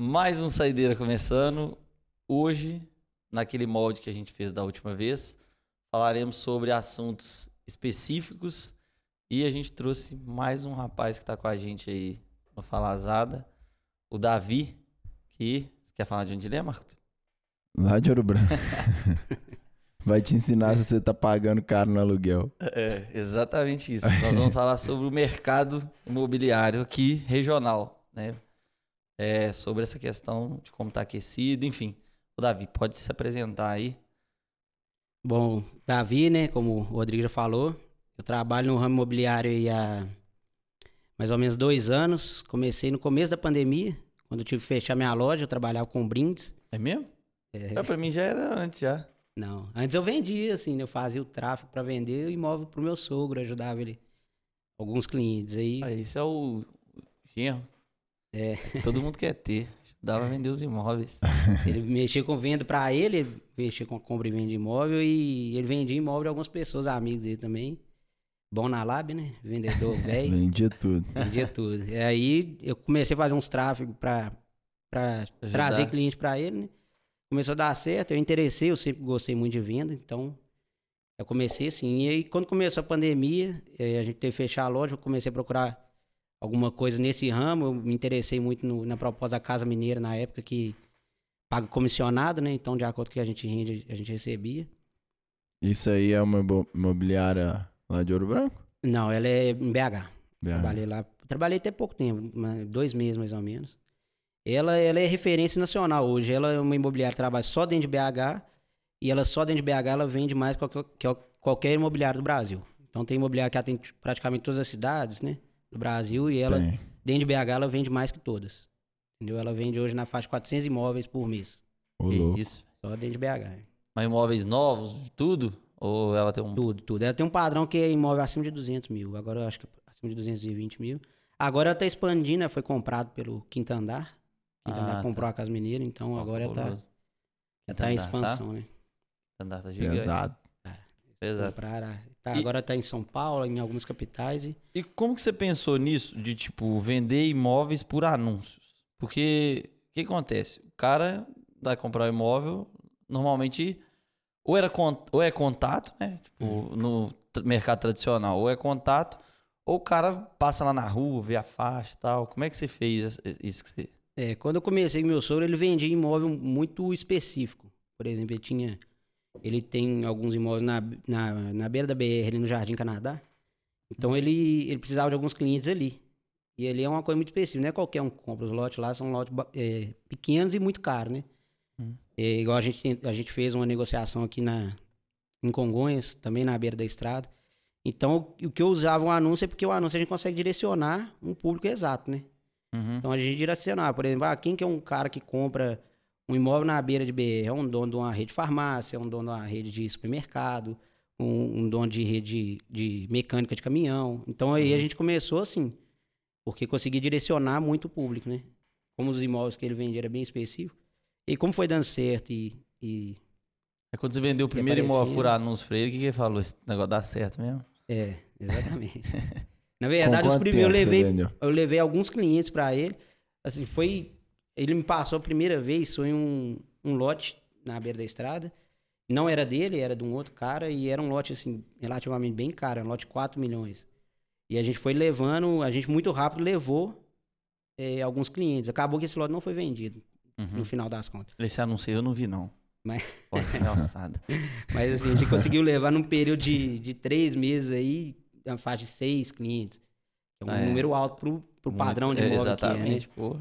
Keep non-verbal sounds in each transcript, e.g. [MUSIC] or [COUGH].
Mais um Saideira começando. Hoje, naquele molde que a gente fez da última vez, falaremos sobre assuntos específicos e a gente trouxe mais um rapaz que está com a gente aí no Falazada, o Davi, que quer falar de onde ele é, Marco? Lá de Ouro Branco. [LAUGHS] Vai te ensinar se você tá pagando caro no aluguel. É, exatamente isso. Nós vamos falar sobre o mercado imobiliário aqui regional, né? É, sobre essa questão de como está aquecido, enfim. O Davi, pode se apresentar aí. Bom, Davi, né, como o Rodrigo já falou, eu trabalho no ramo imobiliário aí há mais ou menos dois anos. Comecei no começo da pandemia, quando eu tive que fechar minha loja, eu trabalhava com brindes. É mesmo? É, É, pra mim já era antes já. não, antes eu vendia, assim, né, eu fazia o tráfego para vender o imóvel pro meu sogro, ajudava ele, alguns clientes aí. Ah, esse é o genro. É. Todo mundo quer ter. Ajudava a vender os imóveis. [LAUGHS] Ele mexia com venda para ele, ele mexia com compra e venda de imóvel e ele vendia imóvel de algumas pessoas, amigos dele também. Bom na lábia, né? Vendedor [LAUGHS] velho. Vendia tudo. Vendia tudo. E aí eu comecei a fazer uns tráfegos Ajudar. trazer cliente pra ele, né? Começou a dar certo, eu interessei, eu sempre gostei muito de venda, então eu comecei assim. E aí quando começou a pandemia, eh, a gente teve que fechar a loja, eu comecei a procurar alguma coisa nesse ramo, eu me interessei muito no- na proposta da Casa Mineira na época que paga comissionado, né? Então de acordo com o que a gente rende, a gente recebia. Isso aí é uma imo- imobiliária lá de Ouro Branco? Não, ela é em BH. BH. Trabalhei lá. Trabalhei até pouco tempo, dois meses mais ou menos. Ela, ela é referência nacional hoje. Ela é uma imobiliária que trabalha só dentro de BH. E ela só dentro de BH ela vende mais que qualquer, que qualquer imobiliário do Brasil. Então tem imobiliária que atende praticamente todas as cidades, né? Do Brasil. E ela, Tem. dentro de BH, ela vende mais que todas. Entendeu? Ela vende hoje na faixa de 400 imóveis por mês. Ô, Que louco. isso. Só dentro de BH. Mas imóveis novos, tudo? Ou ela tem um. Tudo, tudo. Ela tem um padrão que é imóvel acima de 200 mil. Agora eu acho que é acima de 220 mil. Agora ela tá expandindo, ela foi comprado pelo Quinta Andar. Quinta Ah, Andar comprou tá. a Casa Mineira, então agora ela tá, fabuloso. ela tá em Andar, expansão, né? Andar tá gigante. Pesado. Pesado. Compraram, tá, E- Agora tá em São Paulo, em algumas capitais. E... E como que você pensou nisso de, tipo, vender imóveis por anúncios? Porque o que acontece? O cara vai comprar um imóvel, normalmente ou, era ou é contato, né? Tipo, Uhum. no mercado tradicional, ou é contato, ou o cara passa lá na rua, vê a faixa e tal. Como é que você fez isso que você... É, quando eu comecei com meu sogro, ele vendia imóvel muito específico. Por exemplo, ele tinha. Ele tem alguns imóveis na, na, na beira da BR, ali no Jardim Canadá. Então ele, ele precisava de alguns clientes ali. E ali é uma coisa muito específica, não é qualquer um que compra os lotes lá, são lotes é, pequenos e muito caros, né? Hum. É, igual a gente, a gente fez uma negociação aqui na, em Congonhas, também na beira da estrada. Então, o que eu usava um anúncio é porque o anúncio a gente consegue direcionar um público exato, né? Uhum. Então a gente direcionar, por exemplo, ah, quem que é um cara que compra um imóvel na beira de BR? É um dono de uma rede de farmácia, é um dono de uma rede de supermercado, um, um dono de rede de, de mecânica de caminhão. Então aí a Uhum. gente começou assim, porque consegui direcionar muito o público, né? Como os imóveis que ele vendia era bem específico. E como foi dando certo e, e É quando você vendeu o primeiro imóvel por anúncio pra ele, o que, que ele falou? Esse negócio dá certo mesmo? é, exatamente. [LAUGHS] Na verdade, Com os primeiros eu levei eu levei alguns clientes pra ele. Assim, foi. Ele me passou a primeira vez, foi um, um lote na beira da estrada. Não era dele, era de um outro cara, e era um lote, assim, relativamente bem caro, um lote de 4 milhões. E a gente foi levando, a gente muito rápido levou eh, alguns clientes. Acabou que esse lote não foi vendido, Uhum. no final das contas. Esse anúncio eu não vi, não. Mas- Pô, alçada. [LAUGHS] Mas assim, a gente conseguiu levar num período de, de três meses aí, uma faixa de seis clientes. É um Ah, é. número alto pro, pro padrão de É, imóvel que é, né? Exatamente, pô.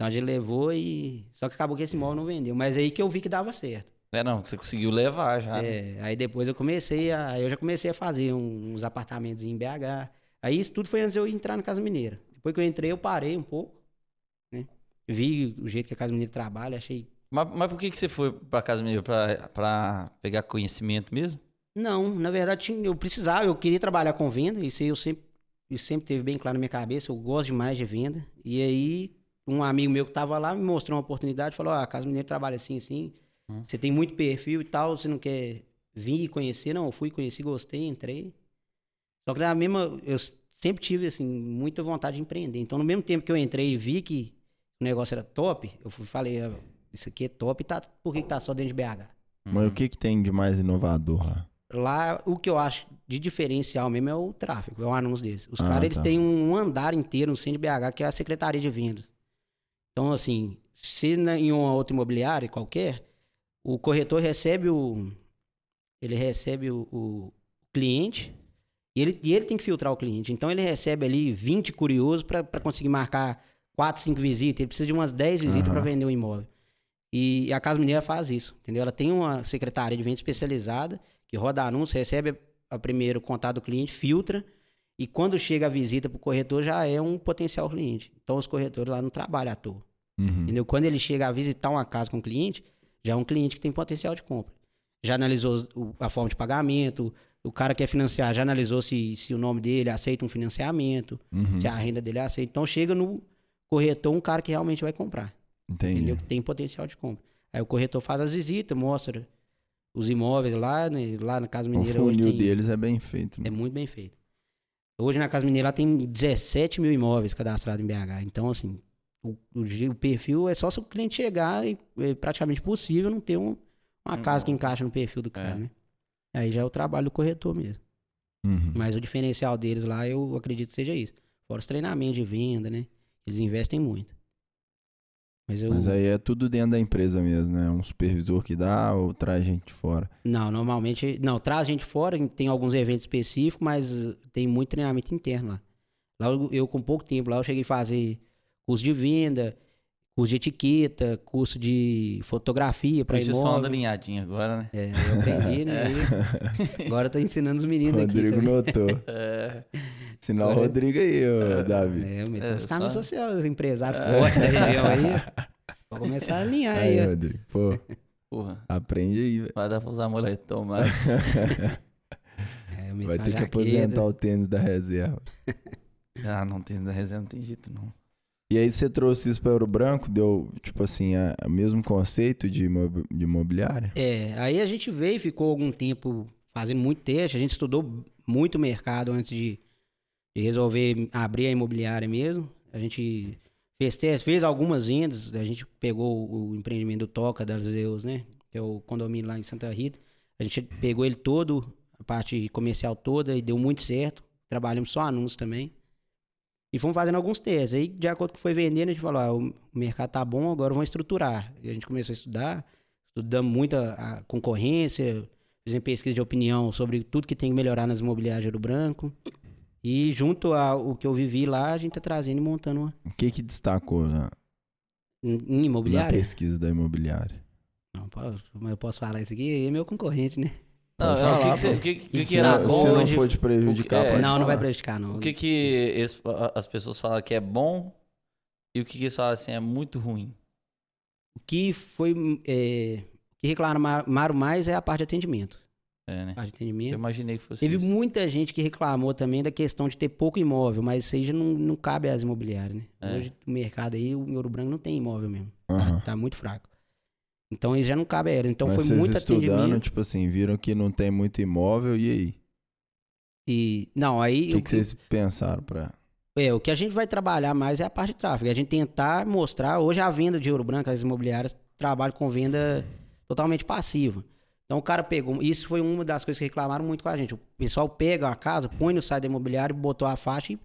Então a gente levou e. Só que acabou que esse imóvel não vendeu. Mas aí que eu vi que dava certo. É, não, você conseguiu levar já. né? É, aí depois eu comecei a. aí Eu já comecei a fazer uns apartamentos em BH. Aí isso tudo foi antes de eu entrar na Casa Mineira. Depois que eu entrei, eu parei um pouco. Né? Vi o jeito que a Casa Mineira trabalha, achei. Mas, mas por que, que você foi pra casa mesmo? Pra, pra pegar conhecimento mesmo? Não, na verdade, tinha- eu precisava, eu queria trabalhar com venda, isso aí eu sempre, isso sempre teve bem claro na minha cabeça, eu gosto demais de venda. E aí, um amigo meu que tava lá me mostrou uma oportunidade, falou, ó, a Casa Mineira trabalha assim, assim, Hum. você tem muito perfil e tal, você não quer vir e conhecer? Não, eu fui, conheci, gostei, entrei. Só que na mesma, eu sempre tive, assim, muita vontade de empreender. Então, no mesmo tempo que eu entrei e vi que o negócio era top, eu fui- falei, "Ah, isso aqui é top, tá, por que, que tá só dentro de BH? Mas o que que tem de mais inovador lá? Lá, o que eu acho de diferencial mesmo é o tráfego, é o anúncio deles. Os Ah, caras, eles tá. têm um andar inteiro no centro de BH, que é a Secretaria de Vendas. Então, assim, se na- em uma outra imobiliária qualquer, o corretor recebe o... Ele recebe o, o cliente e ele, e ele tem que filtrar o cliente. Então, ele recebe ali 20 curiosos para conseguir marcar 4, 5 visitas. Ele precisa de umas 10 visitas Aham. para vender o imóvel. E a Casa Mineira faz isso, entendeu? Ela tem uma secretaria de venda especializada que roda anúncio, recebe a primeiro o contato do cliente, filtra e quando chega a visita para o corretor já é um potencial cliente. Então os corretores lá não trabalham à toa, Uhum. entendeu? Quando ele chega a visitar uma casa com o cliente, já é um cliente que tem potencial de compra. Já analisou o- a forma de pagamento, o cara quer financiar, já analisou se, se o nome dele aceita um financiamento, Uhum. se a renda dele aceita. Então chega no corretor um cara que realmente vai comprar Entendi. entendeu? Que tem potencial de compra. Aí o corretor faz as visitas, mostra os imóveis lá, né? Lá na Casa O Mineira hoje funil tem, deles é bem feito. é muito bem feito. Hoje na Casa Mineira lá tem 17 mil imóveis cadastrados em BH. Então, assim, o, o o perfil é só se o cliente chegar e é praticamente possível não ter um- uma Um casa que encaixa no perfil do cara, É. né? Aí já é o trabalho do corretor mesmo. Uhum. Mas o diferencial deles lá, eu acredito que seja isso. Fora os treinamentos de venda, né? Eles investem muito. Mas eu. Mas aí é tudo dentro da empresa mesmo, né? Um supervisor que dá ou traz gente de fora. Não, normalmente. Não, traz gente fora, tem alguns eventos específicos, mas tem muito treinamento interno lá. Lá eu, eu, com pouco tempo, lá eu cheguei a fazer curso de venda, curso de etiqueta, curso de fotografia para isso você só anda imóvel. alinhadinho agora, né? É, eu aprendi, né? [LAUGHS] Aí, agora eu tô ensinando os meninos aqui Rodrigo notou. É. Ensinar o Agora- Rodrigo aí, ô, Davi. É, eu meto É, uns caminhos só- sociais, os empresários fortes da região aí. [LAUGHS] Vou começar a alinhar aí. Aí. Rodrigo. Pô, Porra, aprende aí, velho. vai dar pra usar moletom, mas. [LAUGHS] É, Vai ter que jaqueta. aposentar o tênis da reserva. ah, não tem da reserva, não tem jeito não. E aí você trouxe isso para Ouro Branco, deu, tipo assim, o mesmo conceito de, imob- de imobiliária? É, aí a gente veio e ficou algum tempo fazendo muito teste, a gente estudou muito mercado antes de, de resolver abrir a imobiliária mesmo. A gente fez teste, fez algumas vendas, a gente pegou o empreendimento do Toca das Zeus, né? Que é o condomínio lá em Santa Rita. A gente pegou ele todo, a parte comercial toda, e deu muito certo. Trabalhamos só anúncios também. E fomos fazendo alguns testes. Aí, de acordo com o que foi vendendo, a gente falou: ah, o mercado tá bom, agora vamos estruturar. E a gente começou a estudar, estudamos muito a, a concorrência, fizemos pesquisa de opinião sobre tudo que tem que melhorar nas imobiliárias de Ouro Branco. E junto ao que eu vivi lá, a gente tá trazendo e montando uma O que que destacou na, em, em na imobiliária. pesquisa da imobiliária? Não, posso, mas eu posso falar isso aqui, é meu concorrente, né? Não, é, o que falar, que, o que, que, que era bom? se não onde- for te prejudicar, é, não, não vai falar. prejudicar, não. O que que eles- as pessoas falam que é bom e o que que eles falam assim é muito ruim? O que foi. É, o que reclamaram mais é a parte de atendimento. É, né? A parte de Eu atendimento. imaginei que fosse Teve isso. muita gente que reclamou também da questão de ter pouco imóvel, mas isso aí já não, não cabe às imobiliárias, né? É. Hoje o mercado aí, o Ouro Branco não tem imóvel mesmo. Aham. Tá, tá muito fraco. Então isso já não cabe a elas. Então Mas foi vocês muito estudando, atendimento. tipo assim, viram que não tem muito imóvel, e aí? E. Não, aí. O que, que vocês pensaram pra... É, o que a gente vai trabalhar mais é a parte de tráfego. É a gente tentar mostrar. Hoje a venda de ouro branco, as imobiliárias trabalham com venda totalmente passiva. Então o cara pegou. Isso foi uma das coisas que reclamaram muito com a gente. O pessoal pega a casa, põe no site da imobiliária, botou a faixa e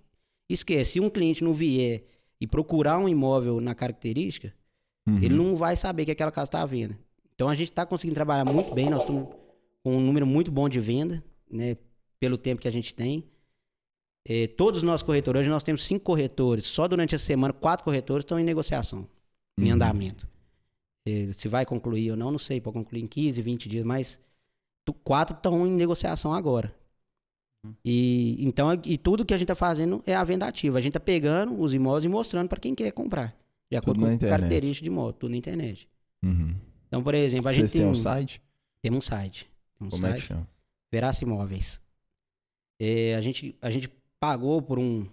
esquece. Se um cliente não vier e procurar um imóvel na característica, Uhum. ele não vai saber que aquela casa está à venda. Então a gente está conseguindo trabalhar muito bem, nós estamos com um número muito bom de venda, né? Pelo tempo que a gente tem. Eh, todos os nossos corretores, hoje nós temos cinco corretores, só durante a semana, quatro corretores estão em negociação, em Uhum. andamento. Eh, se vai concluir ou não, não sei, pode concluir em 15, 20 dias, mas quatro estão em negociação agora. Uhum. E então e tudo que a gente está fazendo é a venda ativa. A gente está pegando os imóveis e mostrando para quem quer comprar. De acordo com internet. características de imóvel, tudo na internet. Uhum. Então, por exemplo, a Vocês gente tem têm um, site? temos um site. Tem um Como é que site, chama? Veraça Imóveis. É, a, gente, a gente pagou por um,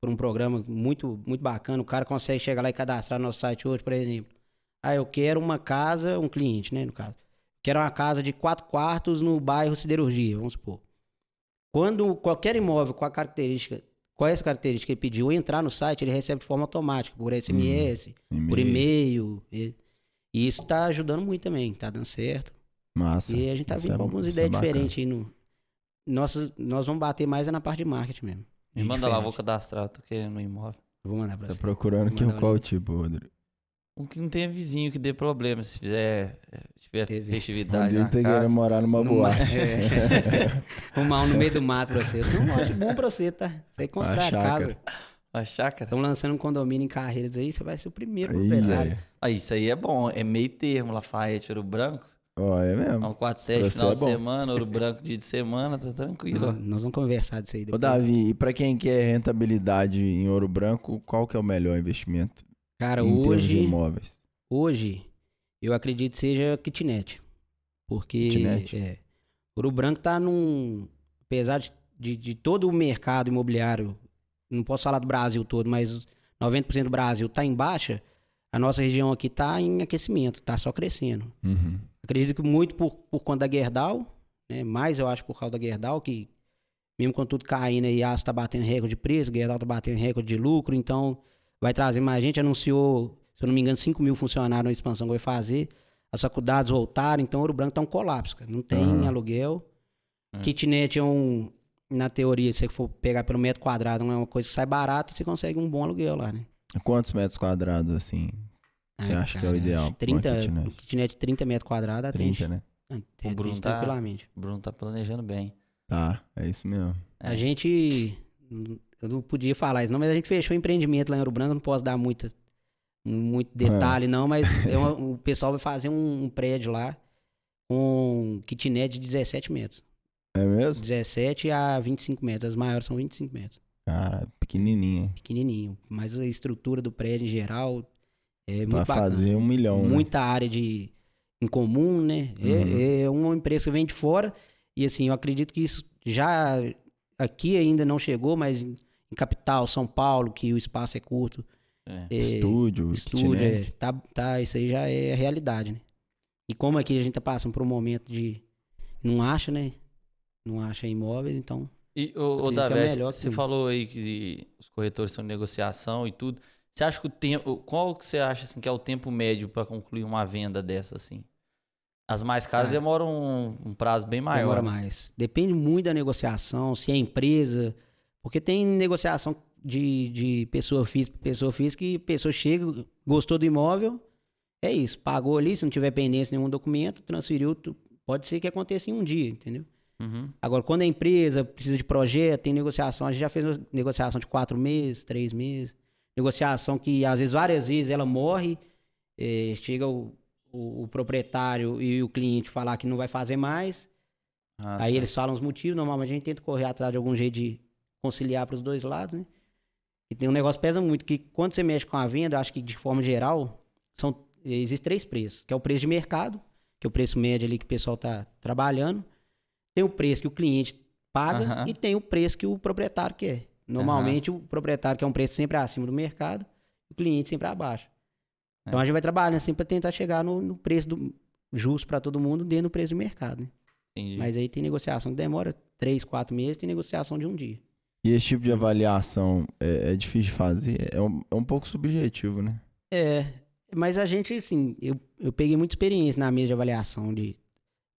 por um programa muito, muito bacana. O cara consegue chegar lá e cadastrar no nosso site hoje, por exemplo. Ah, eu quero uma casa, um cliente, né, no caso. Quero uma casa de quatro quartos no bairro Siderurgia, vamos supor. Quando qualquer imóvel com a característica qual é essa característica que ele pediu? Entrar no site, ele recebe de forma automática, por SMS, por E-mail. e-mail. E, e isso tá ajudando muito também, tá dando certo. Massa. E a gente tá Isso vindo é- com algumas é ideias bacana. diferentes aí no. Nossa, nós vamos bater mais é na parte de marketing mesmo. Me manda lá, vou Diferente. cadastrar, tô querendo um imóvel. Vou mandar pra Tá você. procurando que, qual tipo, Rodrigo? Um que não tenha vizinho que dê problema, se fizer, eh, tiver Teve. festividade tá casa. querendo morar numa Numa- boate. [LAUGHS] É. Arrumar um no meio do mato pra você. Não, ótimo, bom pra você, tá? Você constrói a casa. A chácara. Estamos lançando um condomínio em Carreiras aí, você vai ser o primeiro proprietário. aí. Ah, isso aí é bom, é meio termo, Lafayette, Ouro Branco. Ó, é É mesmo. um 4-7 Pra final você de é bom. semana, Ouro Branco dia de semana, tá tranquilo. Nós, nós vamos conversar disso aí Ô, depois. Davi, e pra quem quer rentabilidade em ouro branco, qual que é o melhor investimento Cara, em hoje, imóveis? hoje, eu acredito que seja kitnet. Porque Kitnet? É, Ouro Branco tá num. Apesar de, de, de todo o mercado imobiliário, não posso falar do Brasil todo, mas 90% do Brasil tá em baixa, a nossa região aqui tá em aquecimento, tá só crescendo. Uhum. Acredito que muito por, por conta da Gerdau, né? Mais eu acho por causa da Gerdau, que mesmo com tudo caindo aí, a Aço tá batendo recorde de preço, Gerdau tá batendo recorde de lucro, então vai trazer mais gente. Anunciou, se eu não me engano, 5 mil funcionários na expansão que vai fazer. As faculdades voltaram, então Ouro Branco tá um colapso, cara. Não tem Aham. aluguel. Hum. Kitnet é um, na teoria, se você for pegar pelo metro quadrado, não é uma coisa que sai barata e você consegue um bom aluguel lá, né? Quantos metros quadrados, assim? Você Ah, acha que é o ideal acho pra uma 30, kitnet? um kitnet de 30 metros quadrados, 30, atende, né? atende O Bruno tá- tranquilamente. O Bruno tá planejando bem. Tá, é isso mesmo. A É. gente. Eu não podia falar isso, não, mas a gente fechou o empreendimento lá em Ouro Branco, não posso dar muita, muito detalhe, não, mas é uma- [LAUGHS] o pessoal vai fazer um, um prédio lá com kitnet de 17 metros. É mesmo? 17 a 25 metros. As maiores são 25 metros. Cara, pequenininha. hein? Pequenininho. Mas a estrutura do prédio em geral é muito Pra bacana. fazer um milhão, né? Muita área de em comum, né? Uhum. É, é uma empresa que vem de fora e assim, eu acredito que isso já aqui ainda não chegou, mas em, capital, São Paulo, que o espaço é curto, É. é, Estúdio, estúdio, é, tá, tá, isso aí já é a realidade, né? E como aqui a gente tá passando por um momento de não acha, né? Não acha imóveis, então E, ô, ô Acredito que é Davi, você falou aí que os corretores estão em negociação e tudo. Você acha que o tempo. Qual que você acha assim, que é o tempo médio para concluir uma venda dessa, assim? As mais caras Ah. demoram um, um prazo bem maior. demora mais. Depende muito da negociação, se é empresa, porque tem negociação de, de pessoa física pessoa física que a pessoa chega, gostou do imóvel, é isso, pagou ali, se não tiver pendência nenhum documento, transferiu, pode ser que aconteça em um dia, entendeu? Uhum. Agora, quando a empresa precisa de projeto, tem negociação, a gente já fez uma negociação de quatro meses, três meses, negociação que às vezes, várias vezes, ela morre, eh, chega o, o- o proprietário e o cliente falar que não vai fazer mais, Ah, Aí tá. eles falam os motivos, normalmente a gente tenta correr atrás de algum jeito de conciliar para os dois lados, né? E tem um negócio que pesa muito, que quando você mexe com a venda, eu acho que de forma geral, são, existem três preços, que é o preço de mercado, que é o preço médio ali que o pessoal está trabalhando, tem o preço que o cliente paga Aham. e tem o preço que o proprietário quer. Normalmente o proprietário quer um preço sempre acima do mercado, o cliente sempre abaixo. Então É. a gente vai trabalhando assim para tentar chegar no, no preço do, justo para todo mundo dentro do preço de mercado, né? Mas aí tem negociação que demora três, quatro meses, tem negociação de um dia. E esse tipo de avaliação é, é difícil de fazer? É um, é um pouco subjetivo, né? É, mas a gente, assim, eu, eu peguei muita experiência na mesa de avaliação de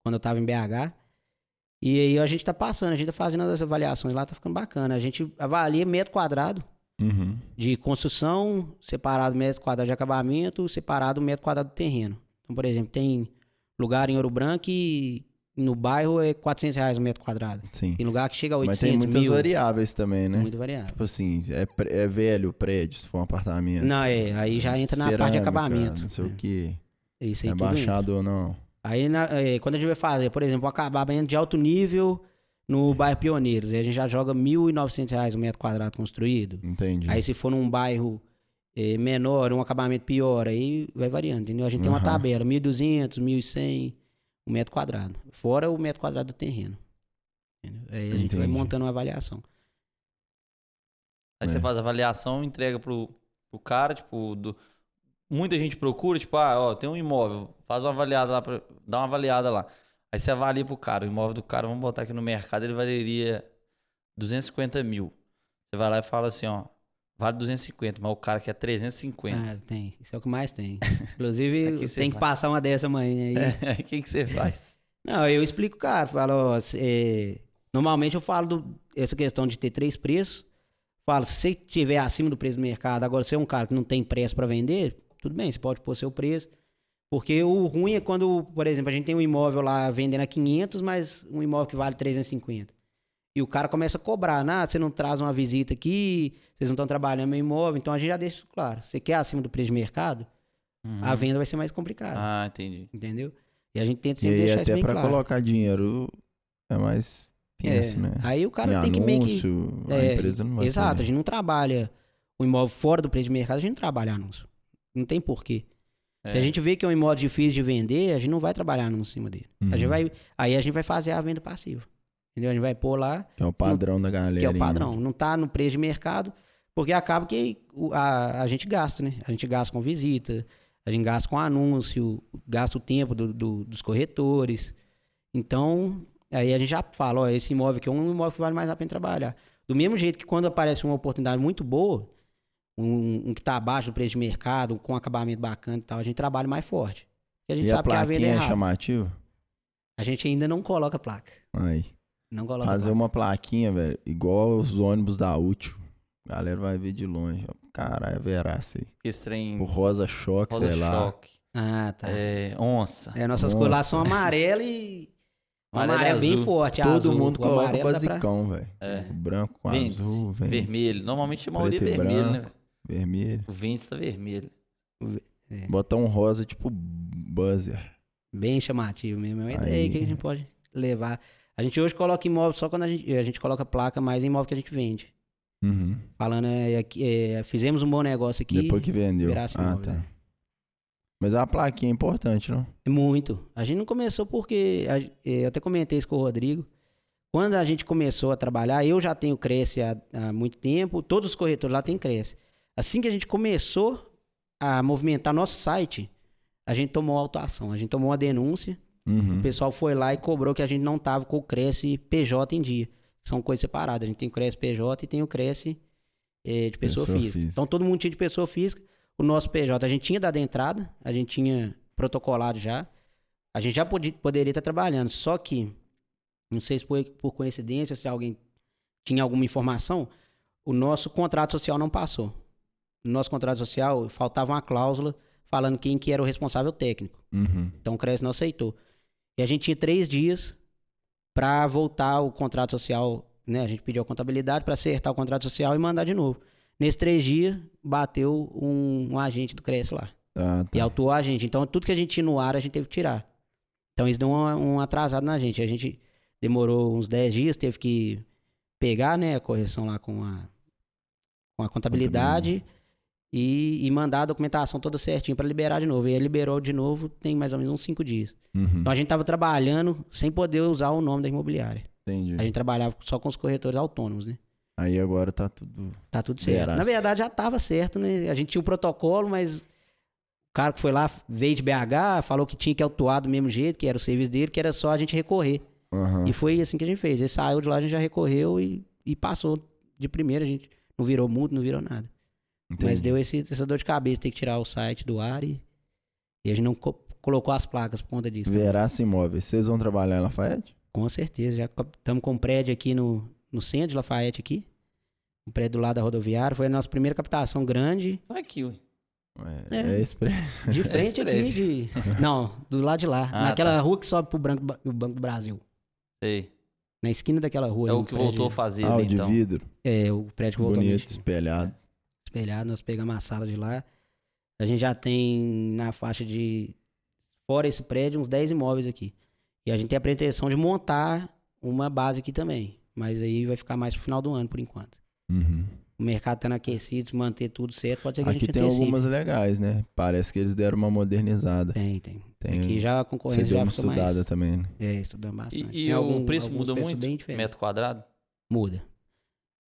quando eu tava em BH. E aí a gente tá passando, a gente tá fazendo as avaliações lá, tá ficando bacana. A gente avalia metro quadrado Uhum. de construção, separado metro quadrado de acabamento, separado metro quadrado do terreno. Então, por exemplo, tem lugar em Ouro Branco e no bairro é 400 reais o metro quadrado. Sim. Tem lugar que chega a Mas 800 tem muitas mil. variáveis também, né? Muito variável. Tipo assim, é, é velho o prédio, se for um apartamento. Não, é, aí já entra na parte de Cerâmica, acabamento. Não sei o É, que. Isso aí É tudo entra. baixado ou não. Aí, na- é, quando a gente vai fazer, por exemplo, um acabamento de alto nível no bairro Pioneiros, aí a gente já joga 1.900 reais o metro quadrado construído. Entendi. Aí se for num bairro é, menor, um acabamento pior, aí vai variando, entendeu? A gente tem uma tabela, 1.200, 1.100, um metro quadrado. Fora o metro quadrado do terreno. Entendeu? Aí a gente vai montando uma avaliação. Aí É. você faz a avaliação, entrega pro, pro cara, tipo, do... muita gente procura, tipo, ah, ó, tem um imóvel, faz uma avaliada lá, pra... dá uma avaliada lá. Aí você avalia pro cara, o imóvel do cara, vamos botar aqui no mercado, ele valeria 250 mil. Você vai lá e fala assim, ó, vale 250, mas o cara quer 350. Ah, tem. Isso é o que mais tem. [LAUGHS] Inclusive, você tem que passar uma dessa amanhã aí. É, [LAUGHS] o que, que você faz? Não, eu explico, cara. Falo, ó, é, normalmente eu falo do- essa questão de ter três preços. Falo, se você tiver acima do preço do mercado, agora você é um cara que não tem preço para vender, tudo bem, você pode pôr seu preço. Porque o ruim é quando, por exemplo, a gente tem um imóvel lá vendendo a 500, mas um imóvel que vale 350. E o cara começa a cobrar, nah, você não traz uma visita aqui, vocês não estão trabalhando meu imóvel, então a gente já deixa isso claro. Você quer acima do preço de mercado, a Uhum. venda vai ser mais complicada, Ah, entendi. entendeu? E a gente tenta E sempre aí deixar isso até bem pra claro. colocar dinheiro é mais tenso, É, né? Aí o cara Em tem que meio que. anúncio, a É, empresa não vai Exato, a querer. gente não trabalha o imóvel fora do preço de mercado, a gente não trabalha anúncio. Não tem porquê. Se a É. gente vê que é um imóvel difícil de vender, a gente não vai trabalhar anúncio em cima dele. A gente Uhum. vai, aí a gente vai fazer a venda passiva. Entendeu? A gente vai pôr lá, Que é o padrão da galera. que é o padrão. Não tá no preço de mercado, porque acaba que a, a gente gasta, né? A gente gasta com visita, a gente gasta com anúncio, gasta o tempo do- do- dos corretores. Então, aí a gente já fala, ó, esse imóvel aqui é um imóvel que vale mais a pena trabalhar. Do mesmo jeito que quando aparece uma oportunidade muito boa, um, um que está abaixo do preço de mercado, com acabamento bacana e tal, a gente trabalha mais forte. Porque a gente E a sabe que a venda é é chamativa? A gente ainda não coloca placa. Aí. Não coloca Fazer uma plaquinha, velho, igual os ônibus da útil. A galera vai ver de longe. Caralho, é veraço aí. Esse trem O rosa choque, rosa sei lá. choque. Ah, tá. É, onça. É, nossas Nossa. cores lá são amarela e. Amarelo e [LAUGHS] amarela bem azul. forte. Todo azul. mundo O coloca o amarelo dá pra- basicão, velho. É. O branco com Ventes, azul, vermelho. Normalmente a maioria é vermelho, né? branco. velho? vermelho. O Ventes tá vermelho. Botar um rosa tipo buzzer. Bem chamativo mesmo. É uma ideia que a gente pode levar. A gente hoje coloca imóvel só quando a gente, a gente coloca placa mais em imóvel que a gente vende. Uhum. Falando, é, aqui- é, fizemos um bom negócio aqui. Depois que vendeu. virasse Ah, imóvel, tá. né? Mas a plaquinha é importante, não? É Muito. A gente não começou porque. é, eu até comentei isso com o Rodrigo. Quando a gente começou a trabalhar, eu já tenho Cresce há, há muito tempo, todos os corretores lá têm Cresce. Assim que a gente começou a movimentar nosso site, a gente tomou autuação, a gente tomou uma denúncia. Uhum. O pessoal foi lá e cobrou que a gente não tava com o Cresce PJ em dia. São coisas separadas. A gente tem o Cresce PJ e tem o Cresce eh, de pessoa, Pessoa física. física. Então todo mundo tinha de pessoa física. O nosso PJ a gente tinha dado entrada, a gente tinha protocolado já. A gente já podia, poderia estar trabalhando. Só que, não sei se foi por coincidência, se alguém tinha alguma informação, o nosso contrato social não passou. No nosso contrato social faltava uma cláusula falando quem que era o responsável técnico. Uhum. Então o Cresce não aceitou. E a gente tinha três dias para voltar o contrato social, né? A gente pediu a contabilidade para acertar o contrato social e mandar de novo. Nesses três dias, bateu um, um agente do Cresce lá. Ah, E tá. autuou a gente. Então tudo que a gente tinha no ar, a gente teve que tirar. Então isso deu um, um atrasado na gente. A gente demorou uns 10 dias, teve que pegar, né, a correção lá com a, com a contabilidade e, e mandar a documentação toda certinho para liberar de novo. E aí liberou de novo, tem mais ou menos uns 5 dias. Uhum. Então a gente tava trabalhando sem poder usar o nome da imobiliária. Entendi. A gente trabalhava só com os corretores autônomos, né? Aí agora tá tudo. Tá tudo certo. Na verdade já tava certo, né? A gente tinha o protocolo, mas o cara que foi lá veio de BH, falou que tinha que autuar do mesmo jeito, que era o serviço dele, que era só a gente recorrer. Aham. E foi assim que a gente fez. Ele saiu de lá, a gente já recorreu e, e passou de primeira. A gente não virou multa, não virou nada. Mas Entendi. deu esse, essa dor de cabeça, ter que tirar o site do ar e, e a gente não co- colocou as placas por conta disso. né? Veraça Imóveis. Vocês vão trabalhar em Lafayette? Com certeza. Já estamos com um prédio aqui no, no centro de Lafayette aqui. Um prédio do lado da rodoviária. Foi a nossa primeira captação grande. Aqui, ué. É, É. [LAUGHS] é esse pre- De frente aqui prédio. de. [LAUGHS] Não, do lado de lá. Ah, naquela tá. rua que sobe pro Branco, o Banco do Brasil. Sei. Na esquina daquela rua. É o que prédio- voltou a fazer Ah, o ali, de então. vidro. É, o prédio que voltou a Bonito, mexer. espelhado. Espelhado, nós pegamos a sala de lá. A gente já tem na faixa de, fora esse prédio, uns 10 imóveis aqui. E a gente tem a pretensão de montar uma base aqui também. Mas aí vai ficar mais pro final do ano, por enquanto. Uhum. O mercado estando aquecido, se manter tudo certo, pode ser que a Aqui gente tem antecipe. algumas legais, né? Parece que eles deram uma modernizada. Tem, tem. Tem- Aqui já a Você concorrência já ficou mais... estudada também, né? É, estudando bastante. E, e Tem o algum- preço muda muito? Metro quadrado? Muda.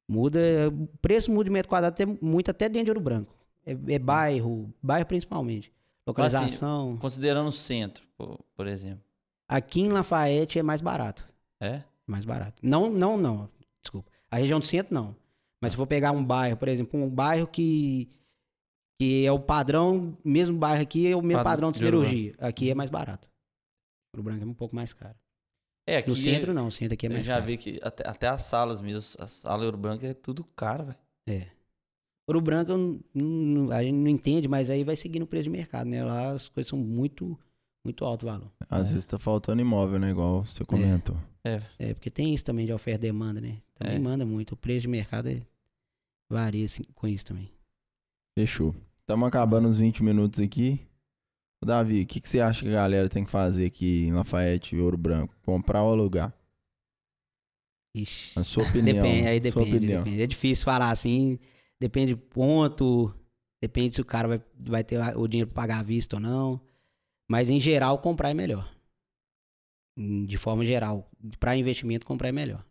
Muda. O preço muda de metro quadrado até, muito até dentro de Ouro Branco. É, é bairro, bairro principalmente. Localização. Considerando o centro, por, por exemplo. Aqui em Lafayette é mais barato. É? Mais barato. Não, não, não. Desculpa. A região do centro, não. Mas se for pegar um bairro, por exemplo, um bairro que, que é o padrão, mesmo bairro aqui é o mesmo Padrão padrão de Ouro cirurgia. Aqui é mais barato. O branco é um pouco mais caro. É, aqui No centro não, o centro aqui é eu mais já caro. vi que até, até as salas mesmo, a sala Ouro Branco é tudo caro, velho. É. Ouro branco eu não- a gente não entende, mas aí vai seguir no preço de mercado, né? Lá as coisas são muito, muito alto o valor. Às vezes tá faltando imóvel, né? Igual você comentou. É, porque tem isso também de oferta e demanda, né? Também É. manda muito. O preço de mercado é- varia assim, com isso também. Fechou. Estamos acabando os 20 minutos aqui. Davi, o que, que você acha que a galera tem que fazer aqui em Lafayette, Ouro Branco? Comprar ou alugar? Ixi. A sua opinião. Depende, aí sua depende, opinião. depende. É difícil falar assim, depende do ponto, depende se o cara vai, vai ter o dinheiro pra pagar à vista ou não. Mas em geral, comprar é melhor. De forma geral, para investimento, comprar é melhor.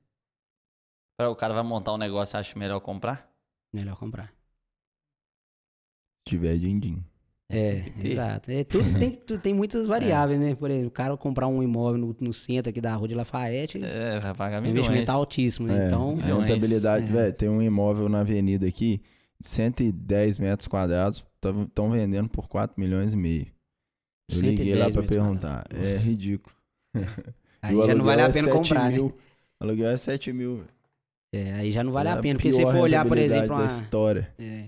Pra o cara vai montar um negócio, acha melhor comprar? Melhor comprar. Se tiver din-din. É, exato. É, tudo tem, tu- tem muitas [LAUGHS] variáveis, né? Por exemplo, o cara comprar um imóvel no, no centro aqui da rua de Lafayette, É, vai pagar o milhões. investimento é altíssimo, né? É, Então, a milhões. rentabilidade, É. velho, tem um imóvel na avenida aqui, de 110 metros quadrados, estão vendendo por 4 milhões e meio. Eu 110 liguei lá pra perguntar. quadrados. É ridículo. [LAUGHS] aí já não vale a é pena 7 comprar, né? mil. O aluguel é 7 mil. velho. É, aí já não vale É a pena. Porque se for olhar, por exemplo, uma, história. É.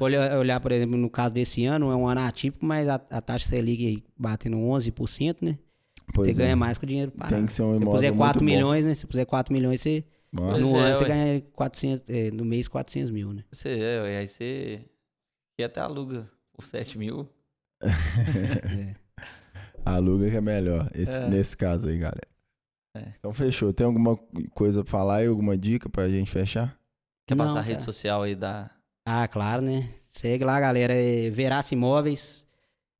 Olha, olhar, por exemplo, no caso desse ano, é um ano atípico, mas a, a taxa Selic aí batendo 11%, né? Pois você é. ganha mais com o dinheiro parado. Tem que ser um Se imóvel puser 4 muito bom. milhões, né? Se puser 4 milhões, você, no é, ano você ué. ganha 400, é, no mês 400 mil, né? Você, é, aí você. E até aluga por 7 mil. [LAUGHS] É. Aluga que é melhor, esse- É. nesse caso aí, galera. É. Então fechou. Tem alguma coisa pra falar aí, alguma dica pra gente fechar? Quer Não, passar a rede social aí da. Ah, claro, né? Segue lá, galera. É Veraça Imóveis,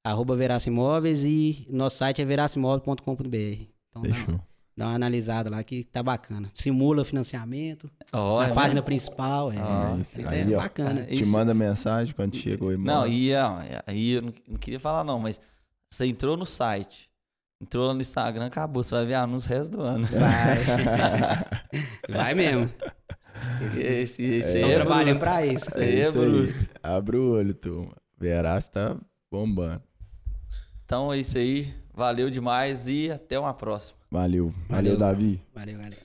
arroba Veraça Imóveis e nosso site é veraçaimóveis.com.br. Então dá, Fechou. dá uma analisada lá que tá bacana. Simula financiamento. Ó, na é página principal, é. Ah, isso. é Aí, ó. bacana. Te Isso- manda mensagem quando chega o imóvel. Não, e aí eu não, não queria falar não, mas você entrou no site, entrou lá no Instagram, acabou, você vai ver anúncios o resto do ano. [LAUGHS] Vai. [LAUGHS] Vai mesmo. Esse, esse aí é trabalhando bruto. pra isso. Aí é isso bruto. Abre o olho, turma. Verás tá bombando. Então é isso aí, valeu demais e até uma próxima. Valeu. Valeu, Valeu. Davi. Valeu, galera.